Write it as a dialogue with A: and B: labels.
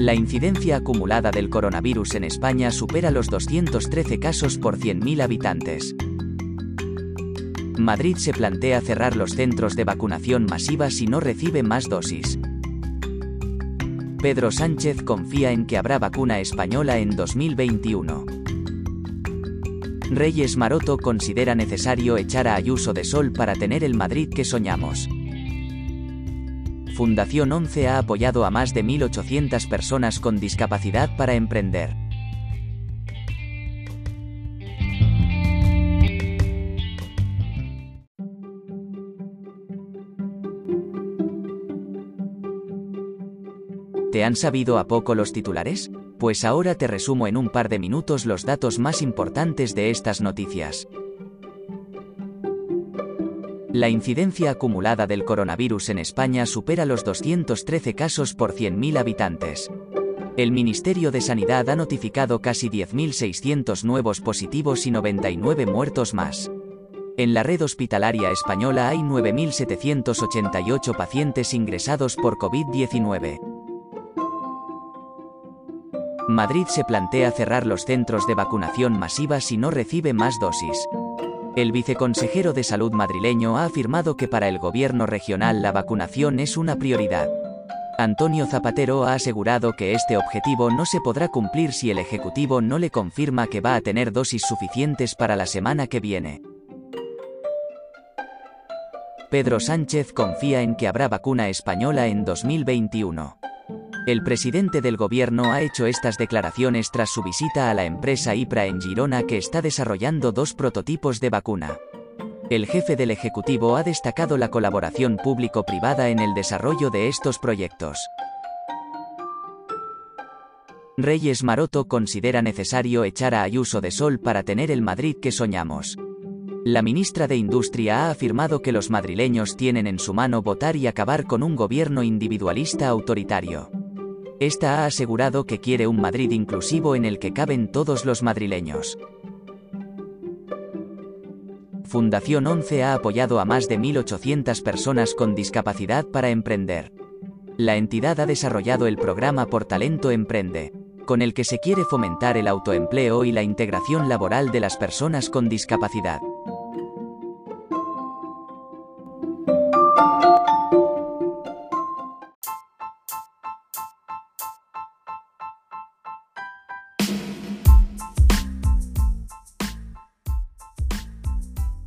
A: La incidencia acumulada del coronavirus en España supera los 213 casos por 100.000 habitantes. Madrid se plantea cerrar los centros de vacunación masiva si no recibe más dosis. Pedro Sánchez confía en que habrá vacuna española en 2021. Reyes Maroto considera necesario echar a Ayuso de Sol para tener el Madrid que soñamos. Fundación 11 ha apoyado a más de 1.800 personas con discapacidad para emprender. ¿Te han sabido a poco los titulares? Pues ahora te resumo en un par de minutos los datos más importantes de estas noticias. La incidencia acumulada del coronavirus en España supera los 213 casos por 100.000 habitantes. El Ministerio de Sanidad ha notificado casi 10.600 nuevos positivos y 99 muertos más. En la red hospitalaria española hay 9.788 pacientes ingresados por COVID-19. Madrid se plantea cerrar los centros de vacunación masiva si no recibe más dosis. El viceconsejero de Salud madrileño ha afirmado que para el gobierno regional la vacunación es una prioridad. Antonio Zapatero ha asegurado que este objetivo no se podrá cumplir si el Ejecutivo no le confirma que va a tener dosis suficientes para la semana que viene. Pedro Sánchez confía en que habrá vacuna española en 2021. El presidente del gobierno ha hecho estas declaraciones tras su visita a la empresa IPRA en Girona que está desarrollando dos prototipos de vacuna. El jefe del Ejecutivo ha destacado la colaboración público-privada en el desarrollo de estos proyectos. Reyes Maroto considera necesario echar a Ayuso de Sol para tener el Madrid que soñamos. La ministra de Industria ha afirmado que los madrileños tienen en su mano votar y acabar con un gobierno individualista autoritario. Esta ha asegurado que quiere un Madrid inclusivo en el que caben todos los madrileños. Fundación 11 ha apoyado a más de 1.800 personas con discapacidad para emprender. La entidad ha desarrollado el programa Por Talento Emprende, con el que se quiere fomentar el autoempleo y la integración laboral de las personas con discapacidad.